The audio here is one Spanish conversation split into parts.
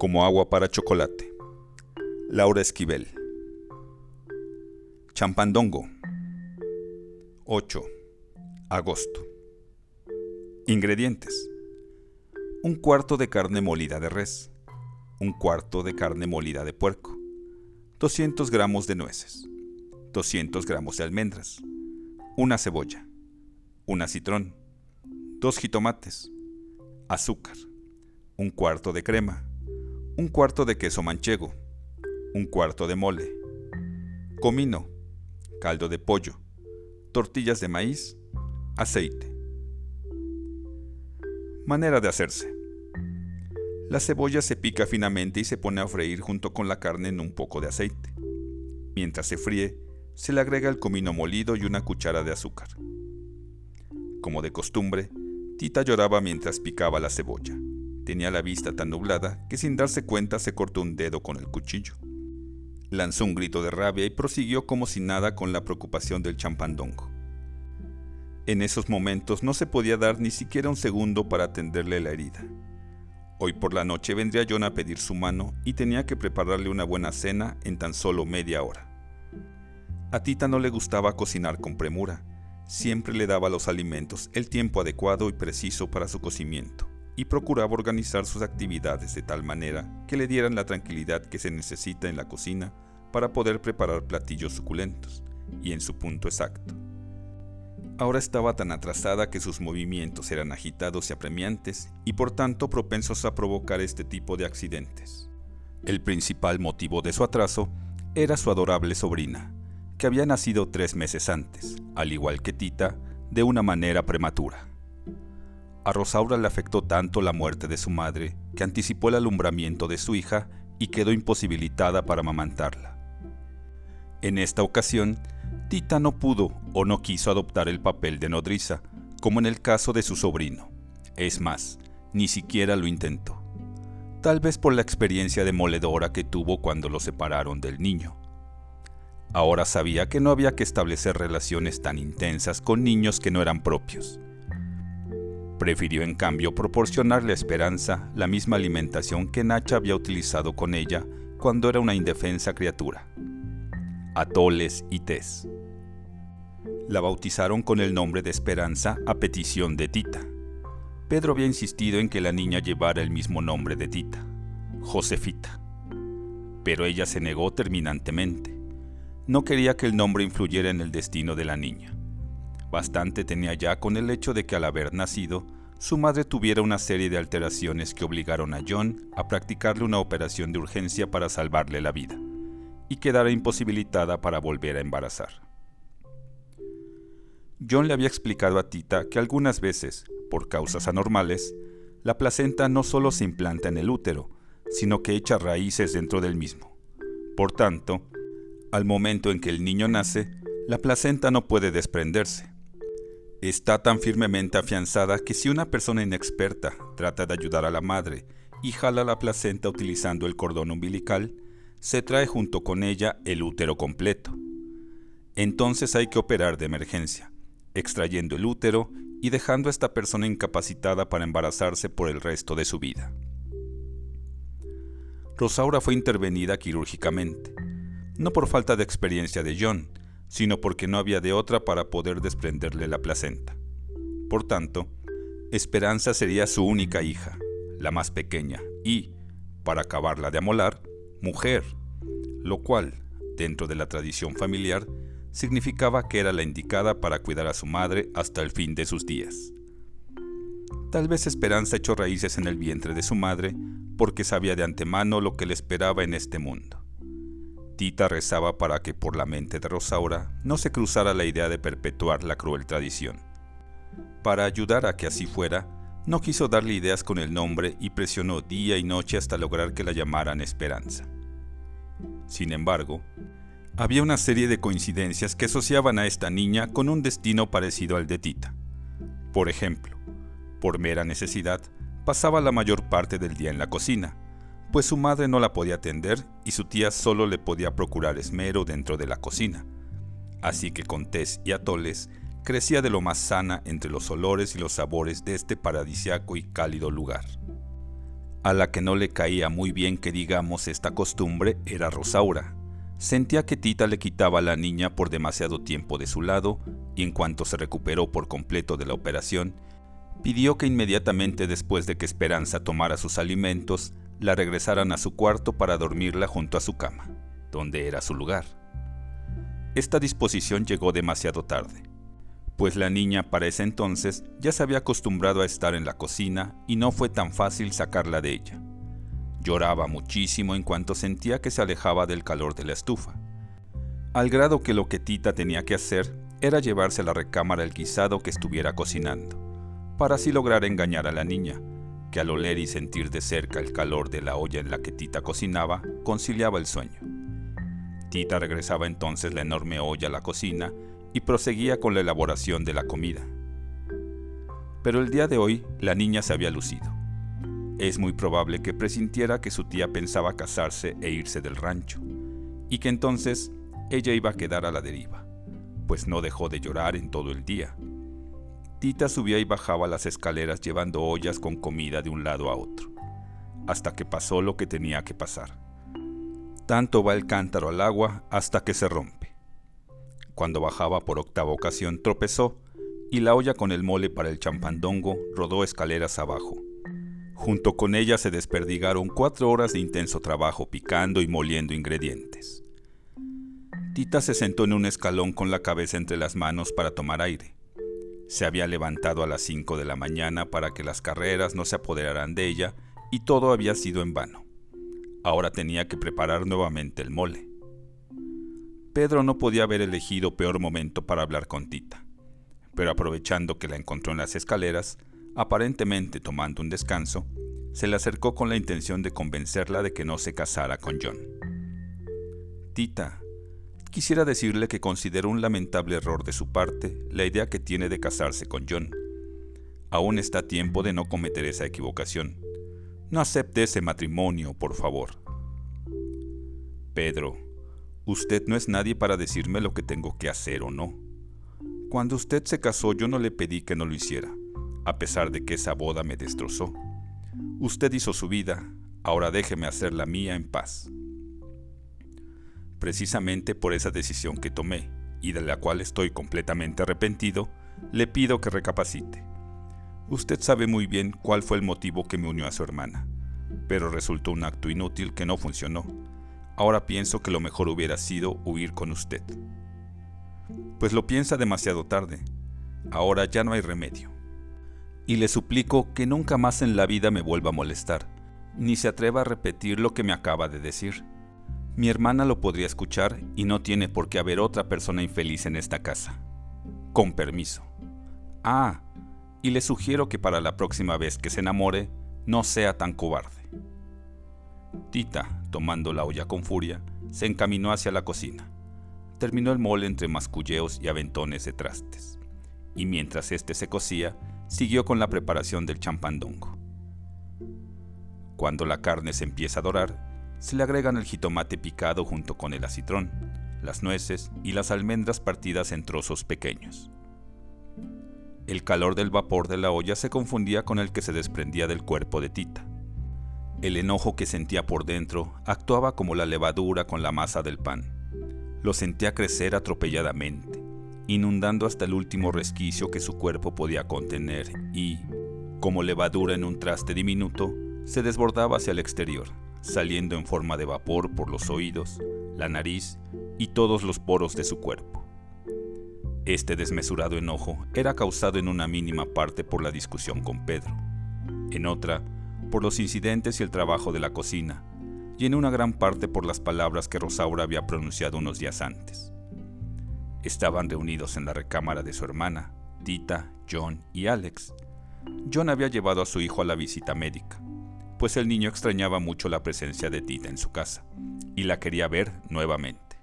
como agua para chocolate. Laura Esquivel. Champandongo. 8. Agosto. Ingredientes. Un cuarto de carne molida de res. Un cuarto de carne molida de puerco. 200 gramos de nueces. 200 gramos de almendras. Una cebolla. Un citrón. Dos jitomates. Azúcar. Un cuarto de crema. Un cuarto de queso manchego. Un cuarto de mole. Comino. Caldo de pollo. Tortillas de maíz. Aceite. Manera de hacerse. La cebolla se pica finamente y se pone a freír junto con la carne en un poco de aceite. Mientras se fríe, se le agrega el comino molido y una cuchara de azúcar. Como de costumbre, Tita lloraba mientras picaba la cebolla. Tenía la vista tan nublada que sin darse cuenta se cortó un dedo con el cuchillo. Lanzó un grito de rabia y prosiguió como si nada con la preocupación del champandongo. En esos momentos no se podía dar ni siquiera un segundo para atenderle la herida. Hoy por la noche vendría John a pedir su mano y tenía que prepararle una buena cena en tan solo media hora. A Tita no le gustaba cocinar con premura, siempre le daba los alimentos el tiempo adecuado y preciso para su cocimiento y procuraba organizar sus actividades de tal manera que le dieran la tranquilidad que se necesita en la cocina para poder preparar platillos suculentos y en su punto exacto. Ahora estaba tan atrasada que sus movimientos eran agitados y apremiantes y por tanto propensos a provocar este tipo de accidentes. El principal motivo de su atraso era su adorable sobrina, que había nacido tres meses antes, al igual que Tita, de una manera prematura. A Rosaura le afectó tanto la muerte de su madre que anticipó el alumbramiento de su hija y quedó imposibilitada para amamantarla. En esta ocasión, Tita no pudo o no quiso adoptar el papel de nodriza, como en el caso de su sobrino. Es más, ni siquiera lo intentó. Tal vez por la experiencia demoledora que tuvo cuando lo separaron del niño. Ahora sabía que no había que establecer relaciones tan intensas con niños que no eran propios Prefirió en cambio proporcionarle a Esperanza la misma alimentación que Nacha había utilizado con ella cuando era una indefensa criatura. Atoles y tés. La bautizaron con el nombre de Esperanza a petición de Tita. Pedro había insistido en que la niña llevara el mismo nombre de Tita, Josefita. Pero ella se negó terminantemente. No quería que el nombre influyera en el destino de la niña. Bastante tenía ya con el hecho de que al haber nacido, su madre tuviera una serie de alteraciones que obligaron a John a practicarle una operación de urgencia para salvarle la vida, y quedara imposibilitada para volver a embarazar. John le había explicado a Tita que algunas veces, por causas anormales, la placenta no solo se implanta en el útero, sino que echa raíces dentro del mismo. Por tanto, al momento en que el niño nace, la placenta no puede desprenderse, está tan firmemente afianzada que si una persona inexperta trata de ayudar a la madre y jala la placenta utilizando el cordón umbilical, se trae junto con ella el útero completo. Entonces hay que operar de emergencia, extrayendo el útero y dejando a esta persona incapacitada para embarazarse por el resto de su vida. Rosaura fue intervenida quirúrgicamente, no por falta de experiencia de John, sino porque no había de otra para poder desprenderle la placenta. Por tanto, Esperanza sería su única hija, la más pequeña, y, para acabarla de amolar, mujer, lo cual, dentro de la tradición familiar, significaba que era la indicada para cuidar a su madre hasta el fin de sus días. Tal vez Esperanza echó raíces en el vientre de su madre porque sabía de antemano lo que le esperaba en este mundo. Tita rezaba para que por la mente de Rosaura no se cruzara la idea de perpetuar la cruel tradición. Para ayudar a que así fuera, no quiso darle ideas con el nombre y presionó día y noche hasta lograr que la llamaran Esperanza. Sin embargo, había una serie de coincidencias que asociaban a esta niña con un destino parecido al de Tita. Por ejemplo, por mera necesidad, pasaba la mayor parte del día en la cocina, pues su madre no la podía atender y su tía solo le podía procurar esmero dentro de la cocina. Así que con tés y atoles crecía de lo más sana entre los olores y los sabores de este paradisiaco y cálido lugar. A la que no le caía muy bien que digamos esta costumbre era Rosaura. Sentía que Tita le quitaba a la niña por demasiado tiempo de su lado y en cuanto se recuperó por completo de la operación, pidió que inmediatamente después de que Esperanza tomara sus alimentos, la regresaran a su cuarto para dormirla junto a su cama, donde era su lugar. Esta disposición llegó demasiado tarde, pues la niña para ese entonces ya se había acostumbrado a estar en la cocina y no fue tan fácil sacarla de ella. Lloraba muchísimo en cuanto sentía que se alejaba del calor de la estufa, al grado que lo que Tita tenía que hacer era llevarse a la recámara el guisado que estuviera cocinando, para así lograr engañar a la niña, que al oler y sentir de cerca el calor de la olla en la que Tita cocinaba, conciliaba el sueño. Tita regresaba entonces la enorme olla a la cocina y proseguía con la elaboración de la comida. Pero el día de hoy la niña se había lucido. Es muy probable que presintiera que su tía pensaba casarse e irse del rancho, y que entonces ella iba a quedar a la deriva, pues no dejó de llorar en todo el día, Tita subía y bajaba las escaleras llevando ollas con comida de un lado a otro, hasta que pasó lo que tenía que pasar. Tanto va el cántaro al agua hasta que se rompe. Cuando bajaba por octava ocasión tropezó y la olla con el mole para el champandongo rodó escaleras abajo. Junto con ella se desperdigaron cuatro horas de intenso trabajo picando y moliendo ingredientes. Tita se sentó en un escalón con la cabeza entre las manos para tomar aire. Se había levantado a las 5 de la mañana para que las carreras no se apoderaran de ella y todo había sido en vano. Ahora tenía que preparar nuevamente el mole. Pedro no podía haber elegido peor momento para hablar con Tita, pero aprovechando que la encontró en las escaleras, aparentemente tomando un descanso, se le acercó con la intención de convencerla de que no se casara con John. Tita, Quisiera decirle que considero un lamentable error de su parte la idea que tiene de casarse con John. Aún está tiempo de no cometer esa equivocación. No acepte ese matrimonio, por favor. Pedro, usted no es nadie para decirme lo que tengo que hacer o no. Cuando usted se casó yo no le pedí que no lo hiciera, a pesar de que esa boda me destrozó. Usted hizo su vida, ahora déjeme hacer la mía en paz precisamente por esa decisión que tomé y de la cual estoy completamente arrepentido, le pido que recapacite. Usted sabe muy bien cuál fue el motivo que me unió a su hermana, pero resultó un acto inútil que no funcionó. Ahora pienso que lo mejor hubiera sido huir con usted. Pues lo piensa demasiado tarde. Ahora ya no hay remedio. Y le suplico que nunca más en la vida me vuelva a molestar, ni se atreva a repetir lo que me acaba de decir. Mi hermana lo podría escuchar y no tiene por qué haber otra persona infeliz en esta casa. Con permiso. Ah, y le sugiero que para la próxima vez que se enamore, no sea tan cobarde. Tita, tomando la olla con furia, se encaminó hacia la cocina. Terminó el mole entre masculleos y aventones de trastes. Y mientras éste se cocía, siguió con la preparación del champandongo. Cuando la carne se empieza a dorar, se le agregan el jitomate picado junto con el acitrón, las nueces y las almendras partidas en trozos pequeños. El calor del vapor de la olla se confundía con el que se desprendía del cuerpo de Tita. El enojo que sentía por dentro actuaba como la levadura con la masa del pan. Lo sentía crecer atropelladamente, inundando hasta el último resquicio que su cuerpo podía contener y, como levadura en un traste diminuto, se desbordaba hacia el exterior, saliendo en forma de vapor por los oídos, la nariz y todos los poros de su cuerpo. Este desmesurado enojo era causado en una mínima parte por la discusión con Pedro, en otra por los incidentes y el trabajo de la cocina, y en una gran parte por las palabras que Rosaura había pronunciado unos días antes. Estaban reunidos en la recámara de su hermana, Tita, John y Alex. John había llevado a su hijo a la visita médica pues el niño extrañaba mucho la presencia de Tita en su casa y la quería ver nuevamente.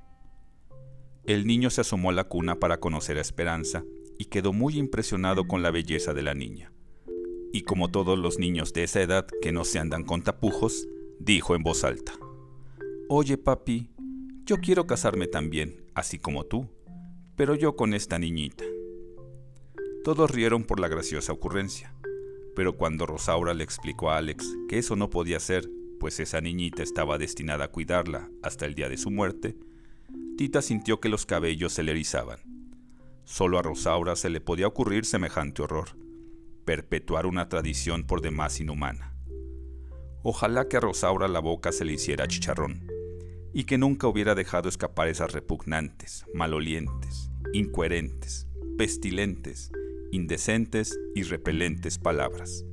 El niño se asomó a la cuna para conocer a Esperanza y quedó muy impresionado con la belleza de la niña. Y como todos los niños de esa edad que no se andan con tapujos, dijo en voz alta, Oye papi, yo quiero casarme también, así como tú, pero yo con esta niñita. Todos rieron por la graciosa ocurrencia, Pero cuando Rosaura le explicó a Alex que eso no podía ser, pues esa niñita estaba destinada a cuidarla hasta el día de su muerte, Tita sintió que los cabellos se le erizaban. Solo a Rosaura se le podía ocurrir semejante horror, perpetuar una tradición por demás inhumana. Ojalá que a Rosaura la boca se le hiciera chicharrón, y que nunca hubiera dejado escapar esas repugnantes, malolientes, incoherentes, pestilentes, indecentes y repelentes palabras.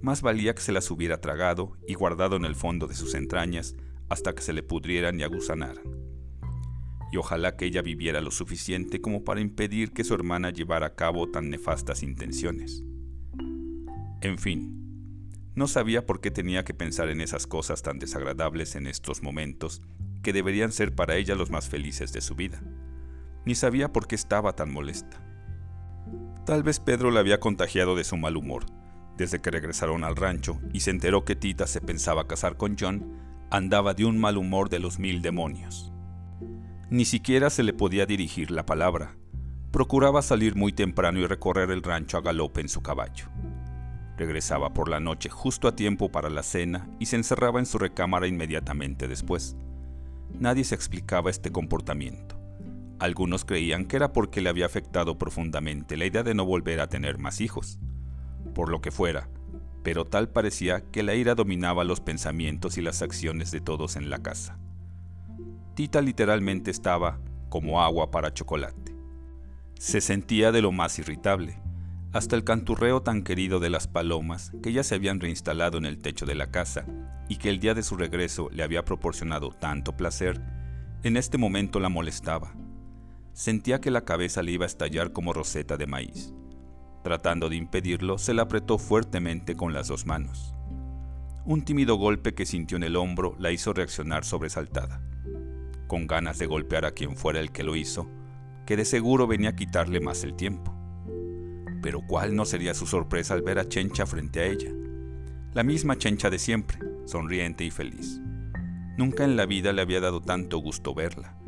Más valía que se las hubiera tragado y guardado en el fondo de sus entrañas hasta que se le pudrieran y aguzanaran. Y ojalá que ella viviera lo suficiente como para impedir que su hermana llevara a cabo tan nefastas intenciones. En fin, no sabía por qué tenía que pensar en esas cosas tan desagradables en estos momentos que deberían ser para ella los más felices de su vida. Ni sabía por qué estaba tan molesta. Tal vez Pedro le había contagiado de su mal humor. Desde que regresaron al rancho y se enteró que Tita se pensaba casar con John, andaba de un mal humor de los mil demonios. Ni siquiera se le podía dirigir la palabra. Procuraba salir muy temprano y recorrer el rancho a galope en su caballo. Regresaba por la noche justo a tiempo para la cena y se encerraba en su recámara inmediatamente después. Nadie se explicaba este comportamiento. Algunos creían que era porque le había afectado profundamente la idea de no volver a tener más hijos. Por lo que fuera, pero tal parecía que la ira dominaba los pensamientos y las acciones de todos en la casa. Tita literalmente estaba como agua para chocolate. Se sentía de lo más irritable hasta el canturreo tan querido de las palomas que ya se habían reinstalado en el techo de la casa y que el día de su regreso le había proporcionado tanto placer, en este momento la molestaba. Sentía que la cabeza le iba a estallar como roseta de maíz. Tratando de impedirlo, se la apretó fuertemente con las dos manos. Un tímido golpe que sintió en el hombro la hizo reaccionar sobresaltada, con ganas de golpear a quien fuera el que lo hizo, que de seguro venía a quitarle más el tiempo. Pero cuál no sería su sorpresa al ver a Chencha frente a ella. La misma Chencha de siempre, sonriente y feliz. Nunca en la vida le había dado tanto gusto verla,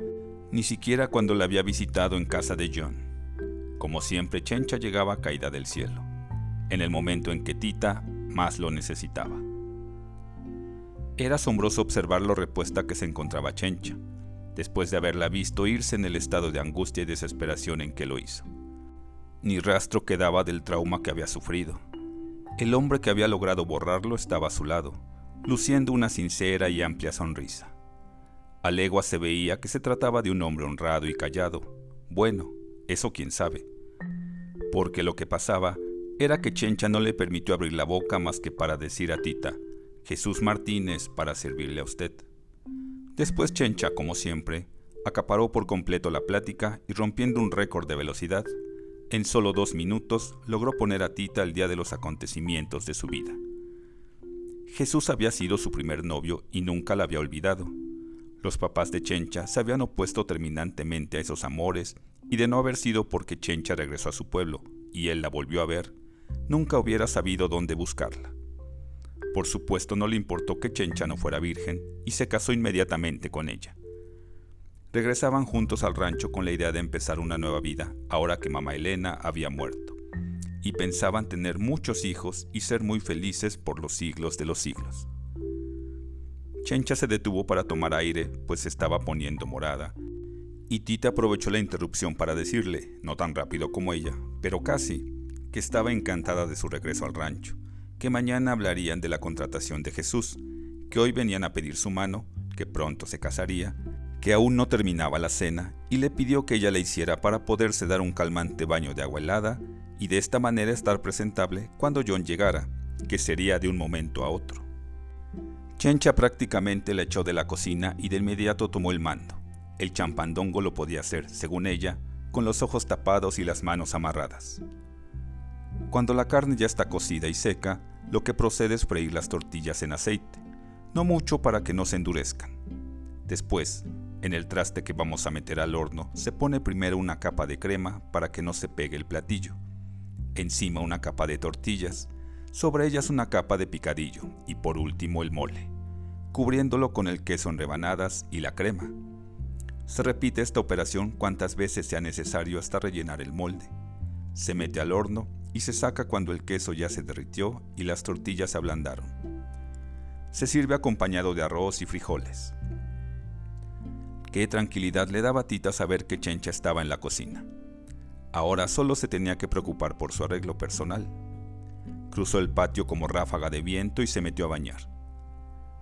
ni siquiera cuando la había visitado en casa de John. Como siempre, Chencha llegaba caída del cielo, en el momento en que Tita más lo necesitaba. Era asombroso observar lo repuesta que se encontraba Chencha, después de haberla visto irse en el estado de angustia y desesperación en que lo hizo. Ni rastro quedaba del trauma que había sufrido. El hombre que había logrado borrarlo estaba a su lado, luciendo una sincera y amplia sonrisa. A legua se veía que se trataba de un hombre honrado y callado. Bueno, eso quién sabe. Porque lo que pasaba era que Chencha no le permitió abrir la boca más que para decir a Tita, Jesús Martínez para servirle a usted. Después Chencha, como siempre, acaparó por completo la plática y rompiendo un récord de velocidad, en solo dos minutos logró poner a Tita al día de los acontecimientos de su vida. Jesús había sido su primer novio y nunca la había olvidado. Los papás de Chencha se habían opuesto terminantemente a esos amores y de no haber sido porque Chencha regresó a su pueblo y él la volvió a ver, nunca hubiera sabido dónde buscarla. Por supuesto no le importó que Chencha no fuera virgen y se casó inmediatamente con ella. Regresaban juntos al rancho con la idea de empezar una nueva vida, ahora que mamá Elena había muerto, y pensaban tener muchos hijos y ser muy felices por los siglos de los siglos. Chencha se detuvo para tomar aire, pues se estaba poniendo morada, y Tita aprovechó la interrupción para decirle, no tan rápido como ella, pero casi, que estaba encantada de su regreso al rancho, que mañana hablarían de la contratación de Jesús, que hoy venían a pedir su mano, que pronto se casaría, que aún no terminaba la cena y le pidió que ella le hiciera para poderse dar un calmante baño de agua helada y de esta manera estar presentable cuando John llegara, que sería de un momento a otro. Chencha prácticamente la echó de la cocina y de inmediato tomó el mando. El champandongo lo podía hacer, según ella, con los ojos tapados y las manos amarradas. Cuando la carne ya está cocida y seca, lo que procede es freír las tortillas en aceite, no mucho para que no se endurezcan. Después, en el traste que vamos a meter al horno se pone primero una capa de crema para que no se pegue el platillo. Encima una capa de tortillas, sobre ellas una capa de picadillo y por último el mole, cubriéndolo con el queso en rebanadas y la crema. Se repite esta operación cuantas veces sea necesario hasta rellenar el molde. Se mete al horno y se saca cuando el queso ya se derritió y las tortillas se ablandaron. Se sirve acompañado de arroz y frijoles. Qué tranquilidad le daba Tita saber que Chencha estaba en la cocina. Ahora solo se tenía que preocupar por su arreglo personal. Cruzó el patio como ráfaga de viento y se metió a bañar.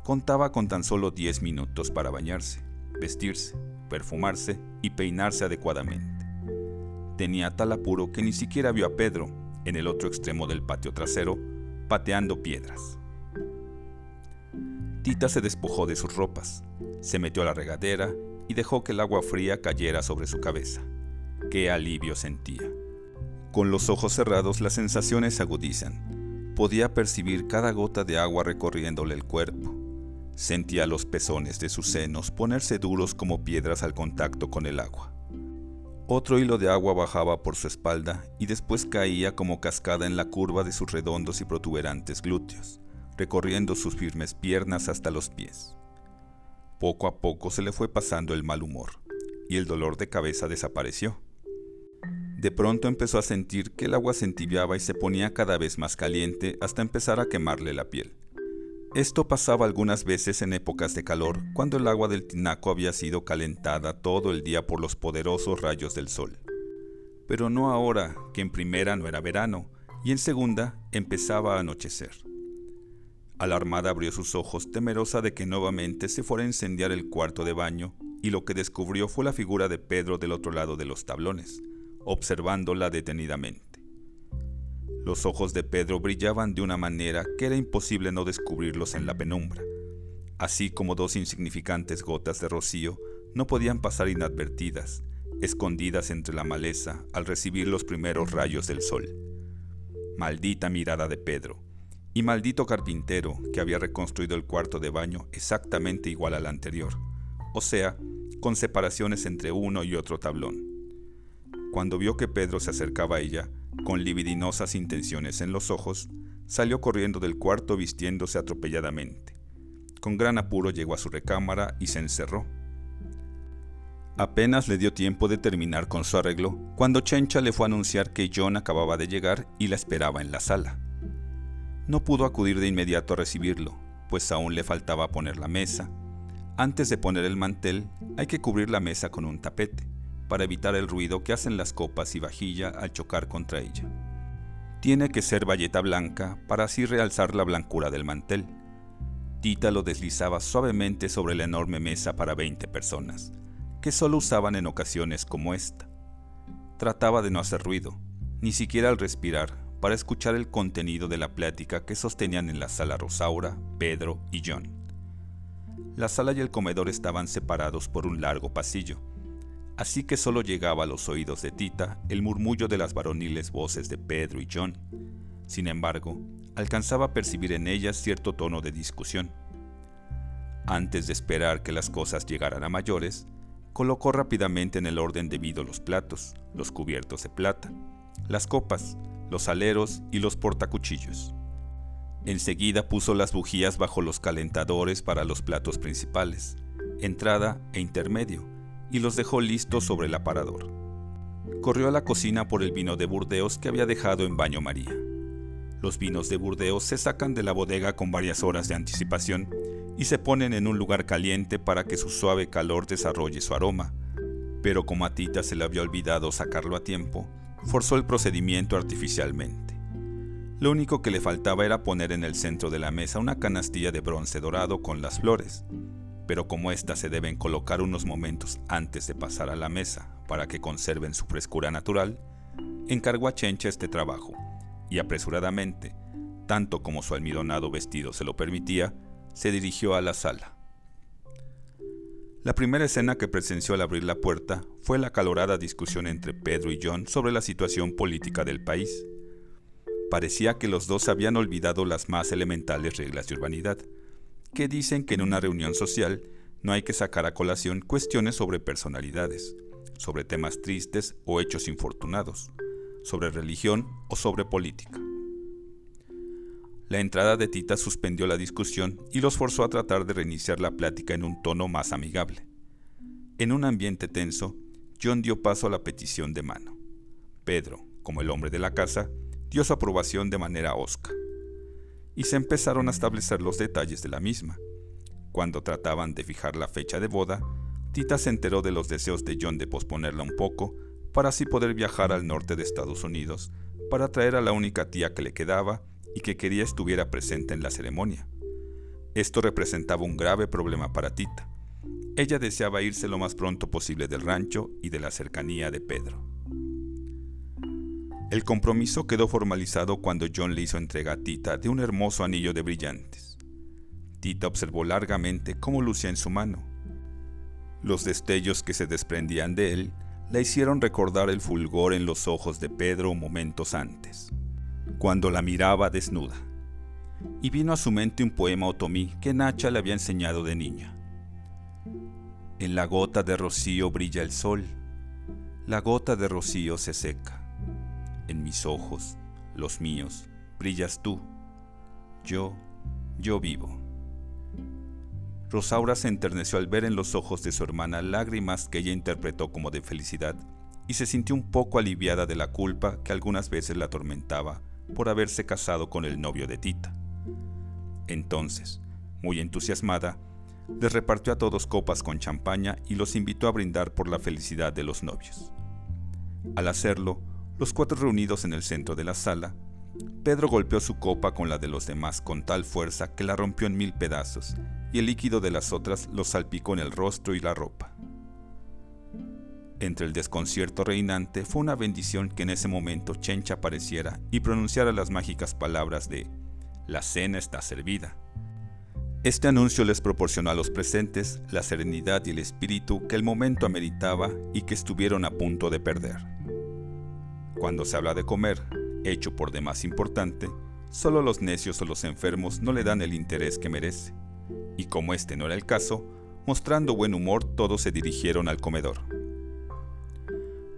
Contaba con tan solo 10 minutos para bañarse, vestirse, perfumarse y peinarse adecuadamente. Tenía tal apuro que ni siquiera vio a Pedro, en el otro extremo del patio trasero, pateando piedras. Tita se despojó de sus ropas, se metió a la regadera y dejó que el agua fría cayera sobre su cabeza. Qué alivio sentía. Con los ojos cerrados las sensaciones se agudizan. Podía percibir cada gota de agua recorriéndole el cuerpo. Sentía los pezones de sus senos ponerse duros como piedras al contacto con el agua. Otro hilo de agua bajaba por su espalda y después caía como cascada en la curva de sus redondos y protuberantes glúteos, recorriendo sus firmes piernas hasta los pies. Poco a poco se le fue pasando el mal humor y el dolor de cabeza desapareció. De pronto empezó a sentir que el agua se entibiaba y se ponía cada vez más caliente hasta empezar a quemarle la piel. Esto pasaba algunas veces en épocas de calor, cuando el agua del tinaco había sido calentada todo el día por los poderosos rayos del sol. Pero no ahora, que en primera no era verano, y en segunda empezaba a anochecer. Alarmada abrió sus ojos, temerosa de que nuevamente se fuera a incendiar el cuarto de baño, y lo que descubrió fue la figura de Pedro del otro lado de los tablones observándola detenidamente. Los ojos de Pedro brillaban de una manera que era imposible no descubrirlos en la penumbra, así como dos insignificantes gotas de rocío no podían pasar inadvertidas, escondidas entre la maleza al recibir los primeros rayos del sol. Maldita mirada de Pedro, y maldito carpintero que había reconstruido el cuarto de baño exactamente igual al anterior, o sea, con separaciones entre uno y otro tablón. Cuando vio que Pedro se acercaba a ella, con libidinosas intenciones en los ojos, salió corriendo del cuarto vistiéndose atropelladamente. Con gran apuro llegó a su recámara y se encerró. Apenas le dio tiempo de terminar con su arreglo cuando Chencha le fue a anunciar que John acababa de llegar y la esperaba en la sala. No pudo acudir de inmediato a recibirlo, pues aún le faltaba poner la mesa. Antes de poner el mantel, hay que cubrir la mesa con un tapete para evitar el ruido que hacen las copas y vajilla al chocar contra ella. Tiene que ser bayeta blanca para así realzar la blancura del mantel. Tita lo deslizaba suavemente sobre la enorme mesa para 20 personas, que solo usaban en ocasiones como esta. Trataba de no hacer ruido, ni siquiera al respirar, para escuchar el contenido de la plática que sostenían en la sala Rosaura, Pedro y John. La sala y el comedor estaban separados por un largo pasillo, así que solo llegaba a los oídos de Tita el murmullo de las varoniles voces de Pedro y John. Sin embargo, alcanzaba a percibir en ellas cierto tono de discusión. Antes de esperar que las cosas llegaran a mayores, colocó rápidamente en el orden debido los platos, los cubiertos de plata, las copas, los aleros y los portacuchillos. Enseguida puso las bujías bajo los calentadores para los platos principales, entrada e intermedio, y los dejó listos sobre el aparador. Corrió a la cocina por el vino de Burdeos que había dejado en baño María. Los vinos de Burdeos se sacan de la bodega con varias horas de anticipación y se ponen en un lugar caliente para que su suave calor desarrolle su aroma. Pero como a Tita se le había olvidado sacarlo a tiempo, forzó el procedimiento artificialmente. Lo único que le faltaba era poner en el centro de la mesa una canastilla de bronce dorado con las flores, pero como éstas se deben colocar unos momentos antes de pasar a la mesa para que conserven su frescura natural, encargó a Chencha este trabajo, y apresuradamente, tanto como su almidonado vestido se lo permitía, se dirigió a la sala. La primera escena que presenció al abrir la puerta fue la calorada discusión entre Pedro y John sobre la situación política del país. Parecía que los dos habían olvidado las más elementales reglas de urbanidad, que dicen que en una reunión social no hay que sacar a colación cuestiones sobre personalidades, sobre temas tristes o hechos infortunados, sobre religión o sobre política. La entrada de Tita suspendió la discusión y los forzó a tratar de reiniciar la plática en un tono más amigable. En un ambiente tenso, John dio paso a la petición de mano. Pedro, como el hombre de la casa, dio su aprobación de manera osca, y se empezaron a establecer los detalles de la misma. Cuando trataban de fijar la fecha de boda, Tita se enteró de los deseos de John de posponerla un poco para así poder viajar al norte de Estados Unidos para traer a la única tía que le quedaba y que quería estuviera presente en la ceremonia. Esto representaba un grave problema para Tita. Ella deseaba irse lo más pronto posible del rancho y de la cercanía de Pedro. El compromiso quedó formalizado cuando John le hizo entrega a Tita de un hermoso anillo de brillantes. Tita observó largamente cómo lucía en su mano. Los destellos que se desprendían de él la hicieron recordar el fulgor en los ojos de Pedro momentos antes, cuando la miraba desnuda. Y vino a su mente un poema otomí que Nacha le había enseñado de niña. En la gota de rocío brilla el sol, la gota de rocío se seca en mis ojos, los míos, brillas tú. Yo, yo vivo. Rosaura se enterneció al ver en los ojos de su hermana lágrimas que ella interpretó como de felicidad y se sintió un poco aliviada de la culpa que algunas veces la atormentaba por haberse casado con el novio de Tita. Entonces, muy entusiasmada, les repartió a todos copas con champaña y los invitó a brindar por la felicidad de los novios. Al hacerlo, los cuatro reunidos en el centro de la sala, Pedro golpeó su copa con la de los demás con tal fuerza que la rompió en mil pedazos, y el líquido de las otras lo salpicó en el rostro y la ropa. Entre el desconcierto reinante fue una bendición que en ese momento Chencha apareciera y pronunciara las mágicas palabras de La cena está servida. Este anuncio les proporcionó a los presentes la serenidad y el espíritu que el momento ameritaba y que estuvieron a punto de perder. Cuando se habla de comer, hecho por demás importante, solo los necios o los enfermos no le dan el interés que merece. Y como este no era el caso, mostrando buen humor todos se dirigieron al comedor.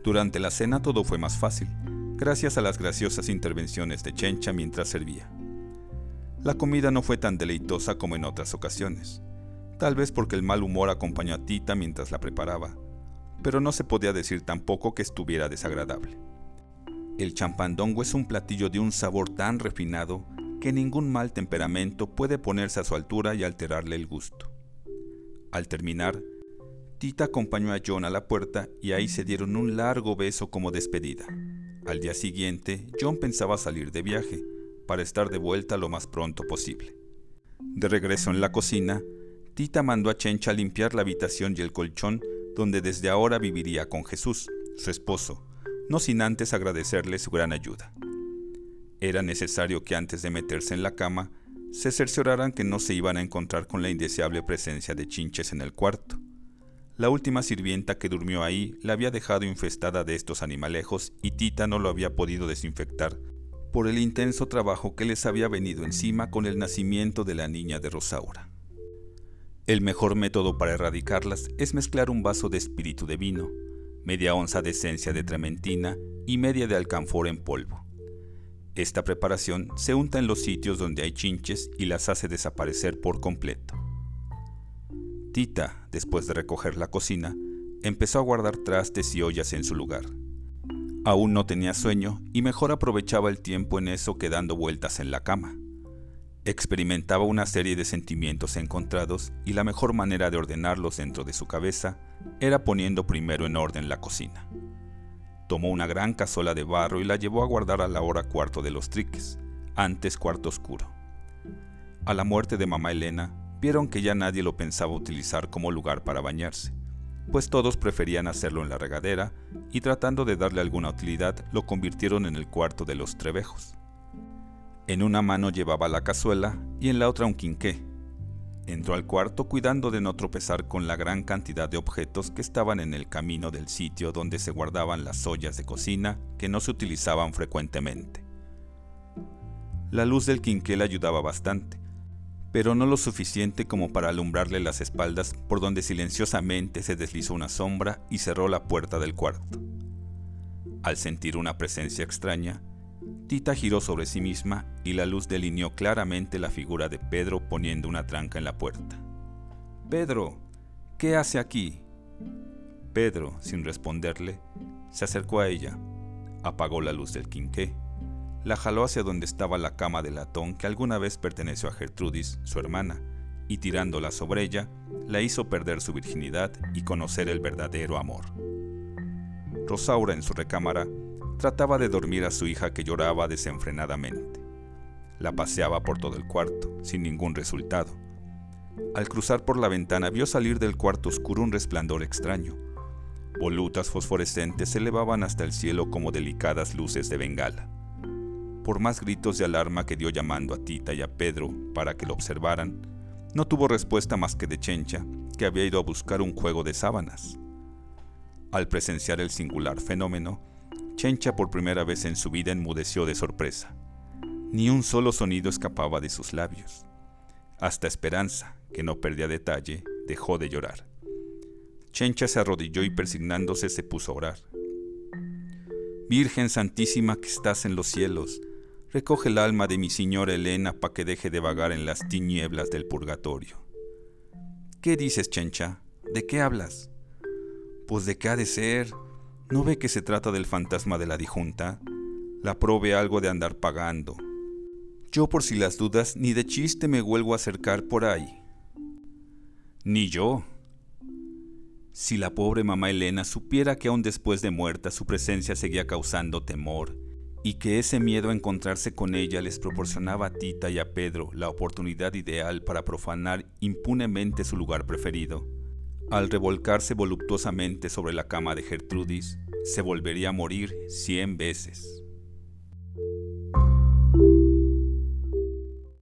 Durante la cena todo fue más fácil, gracias a las graciosas intervenciones de Chencha mientras servía. La comida no fue tan deleitosa como en otras ocasiones, tal vez porque el mal humor acompañó a Tita mientras la preparaba, pero no se podía decir tampoco que estuviera desagradable. El champandongo es un platillo de un sabor tan refinado que ningún mal temperamento puede ponerse a su altura y alterarle el gusto. Al terminar, Tita acompañó a John a la puerta y ahí se dieron un largo beso como despedida. Al día siguiente, John pensaba salir de viaje, para estar de vuelta lo más pronto posible. De regreso en la cocina, Tita mandó a Chencha limpiar la habitación y el colchón donde desde ahora viviría con Jesús, su esposo, no sin antes agradecerle su gran ayuda. Era necesario que antes de meterse en la cama, se cercioraran que no se iban a encontrar con la indeseable presencia de chinches en el cuarto. La última sirvienta que durmió ahí la había dejado infestada de estos animalejos y Tita no lo había podido desinfectar por el intenso trabajo que les había venido encima con el nacimiento de la niña de Rosaura. El mejor método para erradicarlas es mezclar un vaso de espíritu de vino, media onza de esencia de trementina y media de alcanfor en polvo. Esta preparación se unta en los sitios donde hay chinches y las hace desaparecer por completo. Tita, después de recoger la cocina, empezó a guardar trastes y ollas en su lugar. Aún no tenía sueño y mejor aprovechaba el tiempo en eso que dando vueltas en la cama. Experimentaba una serie de sentimientos encontrados y la mejor manera de ordenarlos dentro de su cabeza era poniendo primero en orden la cocina. Tomó una gran cazuela de barro y la llevó a guardar a la hora cuarto de los triques, antes cuarto oscuro. A la muerte de mamá Elena, vieron que ya nadie lo pensaba utilizar como lugar para bañarse, pues todos preferían hacerlo en la regadera y tratando de darle alguna utilidad lo convirtieron en el cuarto de los trebejos. En una mano llevaba la cazuela y en la otra un quinqué. Entró al cuarto cuidando de no tropezar con la gran cantidad de objetos que estaban en el camino del sitio donde se guardaban las ollas de cocina que no se utilizaban frecuentemente. La luz del quinqué le ayudaba bastante, pero no lo suficiente como para alumbrarle las espaldas por donde silenciosamente se deslizó una sombra y cerró la puerta del cuarto. Al sentir una presencia extraña, Tita giró sobre sí misma y la luz delineó claramente la figura de Pedro poniendo una tranca en la puerta. Pedro, ¿qué hace aquí? Pedro, sin responderle, se acercó a ella, apagó la luz del quinqué, la jaló hacia donde estaba la cama de latón que alguna vez perteneció a Gertrudis, su hermana, y tirándola sobre ella, la hizo perder su virginidad y conocer el verdadero amor. Rosaura en su recámara trataba de dormir a su hija que lloraba desenfrenadamente. La paseaba por todo el cuarto, sin ningún resultado. Al cruzar por la ventana vio salir del cuarto oscuro un resplandor extraño. Volutas fosforescentes se elevaban hasta el cielo como delicadas luces de bengala. Por más gritos de alarma que dio llamando a Tita y a Pedro para que lo observaran, no tuvo respuesta más que de Chencha, que había ido a buscar un juego de sábanas. Al presenciar el singular fenómeno, Chencha por primera vez en su vida enmudeció de sorpresa. Ni un solo sonido escapaba de sus labios. Hasta Esperanza, que no perdía detalle, dejó de llorar. Chencha se arrodilló y persignándose se puso a orar. Virgen Santísima que estás en los cielos, recoge el alma de mi señora Elena para que deje de vagar en las tinieblas del purgatorio. ¿Qué dices, Chencha? ¿De qué hablas? Pues de qué ha de ser. ¿No ve que se trata del fantasma de la dijunta? La prove algo de andar pagando. Yo por si las dudas ni de chiste me vuelvo a acercar por ahí. Ni yo. Si la pobre mamá Elena supiera que aún después de muerta su presencia seguía causando temor y que ese miedo a encontrarse con ella les proporcionaba a Tita y a Pedro la oportunidad ideal para profanar impunemente su lugar preferido. Al revolcarse voluptuosamente sobre la cama de Gertrudis, se volvería a morir cien veces.